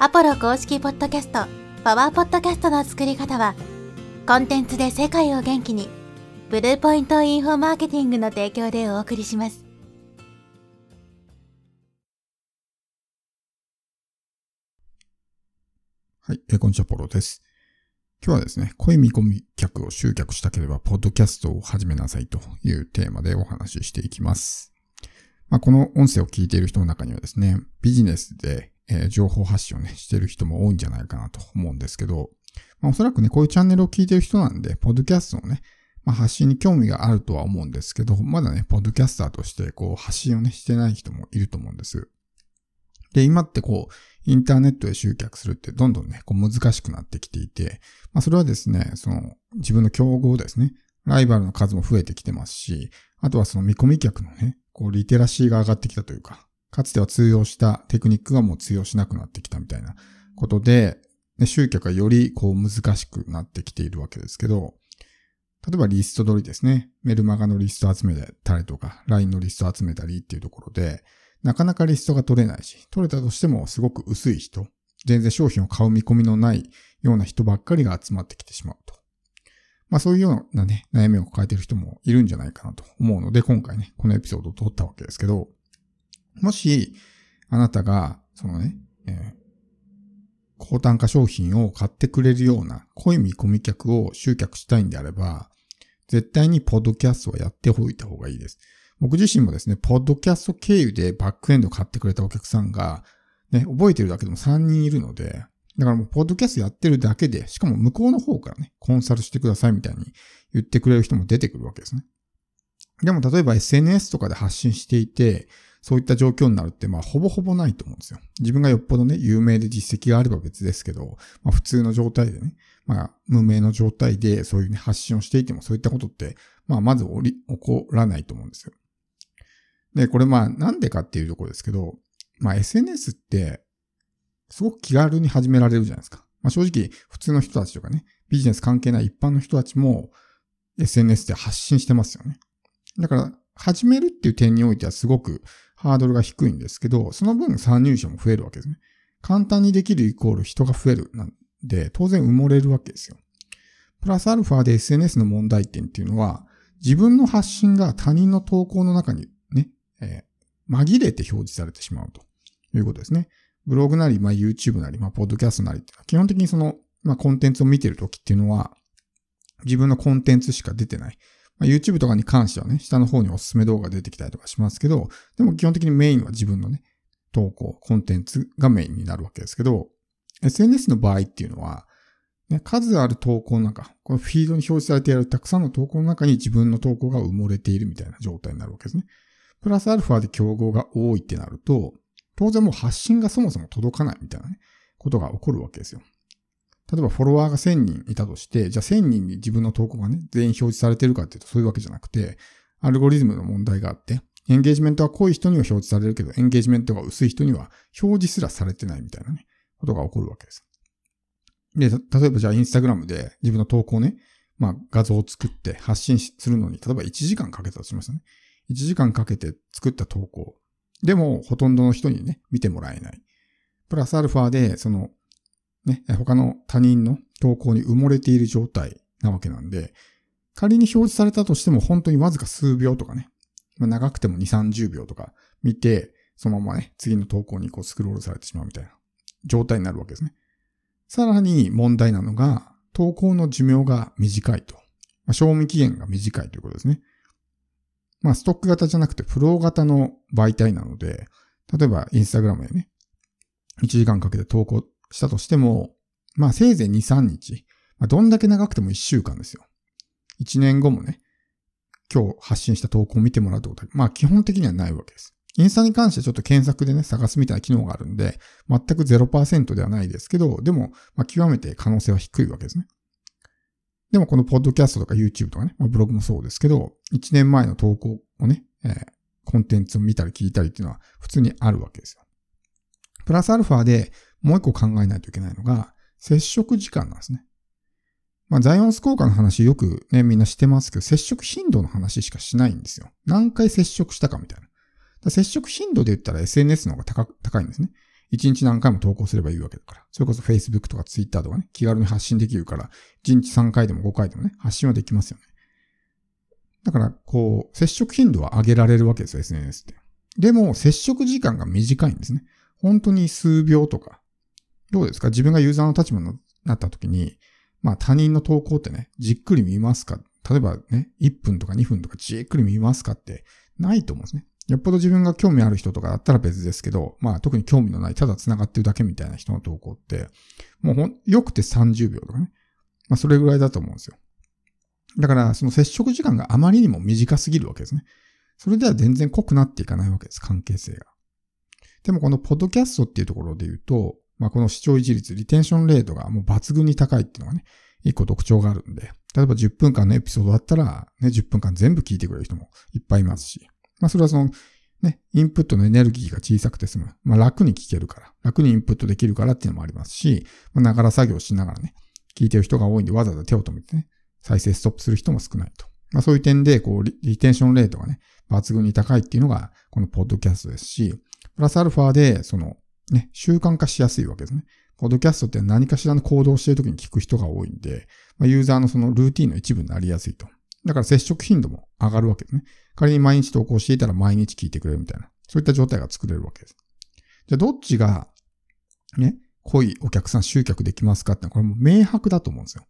アポロ公式ポッドキャスト、パワーポッドキャストの作り方は、コンテンツで世界を元気に、ブルーポイントインフォマーケティングの提供でお送りします。はい、えこんにちは、ポロです。今日はですね、恋見込み客を集客したければ、ポッドキャストを始めなさいというテーマでお話ししていきます。まあ、この音声を聞いている人の中にはですね、ビジネスで、えー、情報発信をね、してる人も多いんじゃないかなと思うんですけど、まあ、おそらくね、こういうチャンネルを聞いてる人なんで、ポッドキャストのね、まあ、発信に興味があるとは思うんですけど、まだね、ポッドキャスターとしてこう発信をね、してない人もいると思うんです。で、今ってこう、インターネットで集客するってどんどんね、こう難しくなってきていて、まあそれはですね、その自分の競合ですね、ライバルの数も増えてきてますし、あとはその見込み客のね、こうリテラシーが上がってきたというか、かつては通用したテクニックがもう通用しなくなってきたみたいなことで、ね、集客がよりこう難しくなってきているわけですけど、例えばリスト取りですね。メルマガのリスト集めたりとか、LINE のリスト集めたりっていうところで、なかなかリストが取れないし、取れたとしてもすごく薄い人、全然商品を買う見込みのないような人ばっかりが集まってきてしまうと。まあそういうようなね、悩みを抱えている人もいるんじゃないかなと思うので、今回ね、このエピソードを撮ったわけですけど、もし、あなたが、そのね、えー、高単価商品を買ってくれるような濃い見込み客を集客したいんであれば、絶対にポッドキャストはやっておいた方がいいです。僕自身もですね、ポッドキャスト経由でバックエンド買ってくれたお客さんが、ね、覚えてるだけでも3人いるので、だからもう、ポッドキャストやってるだけで、しかも向こうの方からね、コンサルしてくださいみたいに言ってくれる人も出てくるわけですね。でも、例えば SNS とかで発信していて、そういった状況になるって、まあ、ほぼほぼないと思うんですよ。自分がよっぽどね、有名で実績があれば別ですけど、まあ、普通の状態でね、まあ、無名の状態でそういうね、発信をしていても、そういったことって、まあ、まず起こらないと思うんですよ。で、これまあなんでかっていうところですけど、まあ SNS ってすごく気軽に始められるじゃないですか。まあ正直普通の人たちとかね、ビジネス関係ない一般の人たちも SNS で発信してますよね。だから始めるっていう点においてはすごくハードルが低いんですけど、その分参入者も増えるわけですね。簡単にできるイコール人が増えるなんで、当然埋もれるわけですよ。プラスアルファで SNS の問題点っていうのは、自分の発信が他人の投稿の中にねえー、紛れて表示されてしまうということですね。ブログなり、まあ、YouTube なり、まあ、ポッドキャストなり基本的にその、まあ、コンテンツを見てるときっていうのは、自分のコンテンツしか出てない。まあ、YouTube とかに関してはね、下の方におすすめ動画出てきたりとかしますけど、でも基本的にメインは自分のね、投稿、コンテンツがメインになるわけですけど、SNS の場合っていうのは、ね、数ある投稿の中、このフィードに表示されているたくさんの投稿の中に自分の投稿が埋もれているみたいな状態になるわけですね。プラスアルファで競合が多いってなると、当然もう発信がそもそも届かないみたいなね、ことが起こるわけですよ。例えばフォロワーが1000人いたとして、じゃあ1000人に自分の投稿がね、全員表示されてるかっていうとそういうわけじゃなくて、アルゴリズムの問題があって、エンゲージメントは濃い人には表示されるけど、エンゲージメントが薄い人には表示すらされてないみたいなね、ことが起こるわけです。で、例えばじゃあインスタグラムで自分の投稿ね、まあ画像を作って発信するのに、例えば1時間かけたとしますね。1時間かけて作った投稿。でも、ほとんどの人にね、見てもらえない。プラスアルファで、その、ね、他の他人の投稿に埋もれている状態なわけなんで、仮に表示されたとしても本当にわずか数秒とかね、まあ、長くても2、30秒とか見て、そのままね、次の投稿にこうスクロールされてしまうみたいな状態になるわけですね。さらに問題なのが、投稿の寿命が短いと。まあ、賞味期限が短いということですね。まあ、ストック型じゃなくてフロー型の媒体なので、例えばインスタグラムでね、1時間かけて投稿したとしても、まあ、せいぜい2、3日。まあ、どんだけ長くても1週間ですよ。1年後もね、今日発信した投稿を見てもらうってことは、まあ、基本的にはないわけです。インスタに関してちょっと検索でね、探すみたいな機能があるんで、全く0%ではないですけど、でも、まあ、極めて可能性は低いわけですね。でもこのポッドキャストとか YouTube とかね、まあ、ブログもそうですけど、1年前の投稿をね、えー、コンテンツを見たり聞いたりっていうのは普通にあるわけですよ。プラスアルファでもう一個考えないといけないのが、接触時間なんですね。まあ、ザイオンス効果の話よくね、みんなしてますけど、接触頻度の話しかしないんですよ。何回接触したかみたいな。接触頻度で言ったら SNS の方が高いんですね。1日何回も投稿すればいいわけだから。それこそ Facebook とか Twitter とかね、気軽に発信できるから、1日3回でも5回でもね、発信はできますよね。だから、こう、接触頻度は上げられるわけですよ、SNS って。でも、接触時間が短いんですね。本当に数秒とか。どうですか？自分がユーザーの立場になった時に、まあ他人の投稿ってね、じっくり見ますか？例えばね、1分とか2分とかじっくり見ますかってないと思うんですね。よっぽど自分が興味ある人とかだったら別ですけど、まあ特に興味のない、ただ繋がってるだけみたいな人の投稿って、もうほん、よくて30秒とかね。まあそれぐらいだと思うんですよ。だから、その接触時間があまりにも短すぎるわけですね。それでは全然濃くなっていかないわけです、関係性が。でもこのポッドキャストっていうところで言うと、まあこの視聴維持率、リテンションレートがもう抜群に高いっていうのがね、一個特徴があるんで、例えば10分間のエピソードだったら、ね、10分間全部聞いてくれる人もいっぱいいますし、まあそれはその、ね、インプットのエネルギーが小さくて済む。まあ楽に聞けるから、楽にインプットできるからっていうのもありますし、まあながら作業しながらね、聞いてる人が多いんでわざわざ手を止めてね、再生ストップする人も少ないと。まあそういう点で、こうリ、リテンションレートがね、抜群に高いっていうのが、このポッドキャストですし、プラスアルファで、その、ね、習慣化しやすいわけですね。ポッドキャストって何かしらの行動をしているときに聞く人が多いんで、まあ、ユーザーのそのルーティンの一部になりやすいと。だから接触頻度も上がるわけですね。仮に毎日投稿していたら毎日聞いてくれるみたいな。そういった状態が作れるわけです。じゃあどっちが、ね、濃いお客さん集客できますかってこれも明白だと思うんですよ。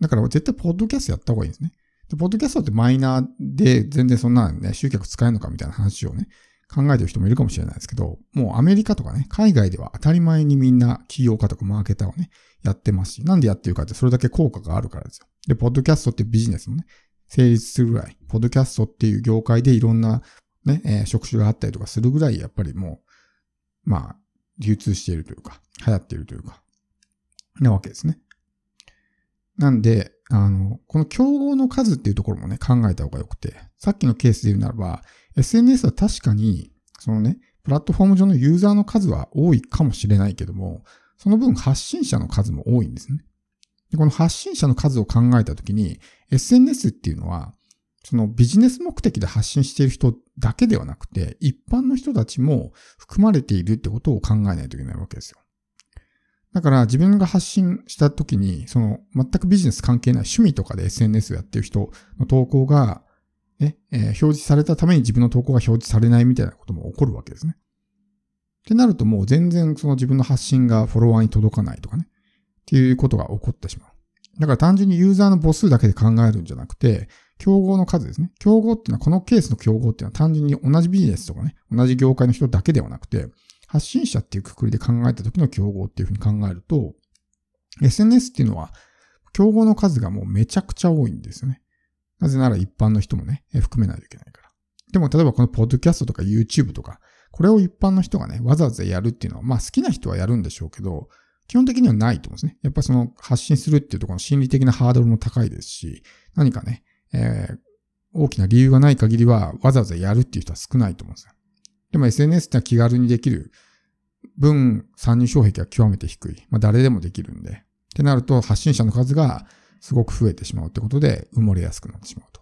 だから絶対ポッドキャストやった方がいいんですね。で、ポッドキャストってマイナーで全然そんなね、集客使えるのかみたいな話をね、考えてる人もいるかもしれないですけど、もうアメリカとかね、海外では当たり前にみんな企業家とかマーケターをね、やってますし、なんでやってるかってそれだけ効果があるからですよ。で、ポッドキャストってビジネスもね、成立するぐらい、ポッドキャストっていう業界でいろんなね、えー、職種があったりとかするぐらい、やっぱりもう、まあ、流通しているというか、流行っているというか、なわけですね。なんで、あの、この競合の数っていうところもね、考えた方がよくて、さっきのケースで言うならば、SNS は確かに、そのね、プラットフォーム上のユーザーの数は多いかもしれないけども、その分発信者の数も多いんですね。でこの発信者の数を考えたときに、SNS っていうのは、そのビジネス目的で発信している人だけではなくて、一般の人たちも含まれているってことを考えないといけないわけですよ。だから自分が発信したときに、その全くビジネス関係ない趣味とかで SNS をやってる人の投稿がね、えー、表示されたために自分の投稿が表示されないみたいなことも起こるわけですね。ってなるともう全然その自分の発信がフォロワーに届かないとかね。っていうことが起こってしまう。だから単純にユーザーの母数だけで考えるんじゃなくて、競合の数ですね。競合っていうのは、このケースの競合っていうのは単純に同じビジネスとかね、同じ業界の人だけではなくて、発信者っていうくくりで考えた時の競合っていうふうに考えると、SNS っていうのは、競合の数がもうめちゃくちゃ多いんですよね。なぜなら一般の人もね、含めないといけないから。でも例えばこのポッドキャストとか YouTube とか、これを一般の人がね、わざわざやるっていうのは、まあ好きな人はやるんでしょうけど、基本的にはないと思うんですね。やっぱその発信するっていうところの心理的なハードルも高いですし、何かね、えー、大きな理由がない限りはわざわざやるっていう人は少ないと思うんですよ。でも SNS ってのは気軽にできる分参入障壁は極めて低い。まあ誰でもできるんで。ってなると発信者の数がすごく増えてしまうってことで埋もれやすくなってしまうと。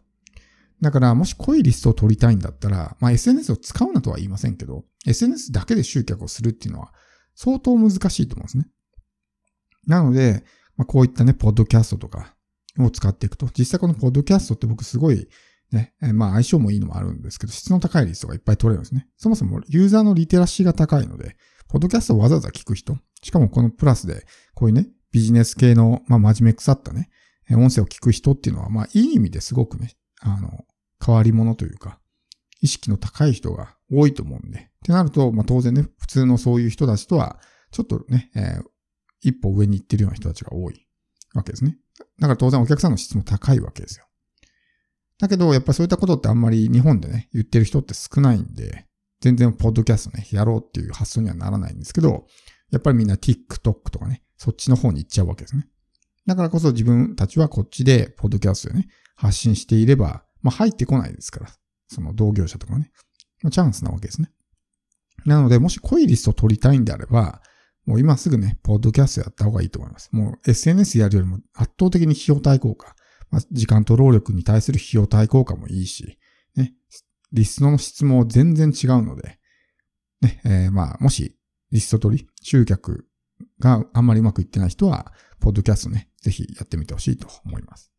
だから、もし濃いリストを取りたいんだったら、まあ SNS を使うなとは言いませんけど、SNS だけで集客をするっていうのは相当難しいと思うんですね。なので、まあ、こういったね、ポッドキャストとかを使っていくと、実際このポッドキャストって僕すごいね、まあ相性もいいのもあるんですけど、質の高いリストがいっぱい取れるんですね。そもそもユーザーのリテラシーが高いので、ポッドキャストをわざわざ聞く人、しかもこのプラスで、こういうね、ビジネス系の、まあ真面目腐ったね、音声を聞く人っていうのは、まあ、いい意味ですごくね、あの、変わり者というか、意識の高い人が多いと思うんで。ってなると、まあ、当然ね、普通のそういう人たちとは、ちょっとね、えー、一歩上に行ってるような人たちが多いわけですね。だから当然お客さんの質も高いわけですよ。だけど、やっぱりそういったことってあんまり日本でね、言ってる人って少ないんで、全然ポッドキャストね、やろうっていう発想にはならないんですけど、やっぱりみんな TikTok とかね、そっちの方に行っちゃうわけですね。だからこそ自分たちはこっちで、ポッドキャストでね、発信していれば、まあ入ってこないですから。その同業者とかね。まあ、チャンスなわけですね。なので、もし濃いリストを取りたいんであれば、もう今すぐね、ポッドキャストやった方がいいと思います。もう SNS やるよりも圧倒的に費用対効果。まあ、時間と労力に対する費用対効果もいいし、ね、リストの質も全然違うので、ね、えー、まあ、もしリスト取り、集客があんまりうまくいってない人は、ポッドキャストね、ぜひやってみてほしいと思います。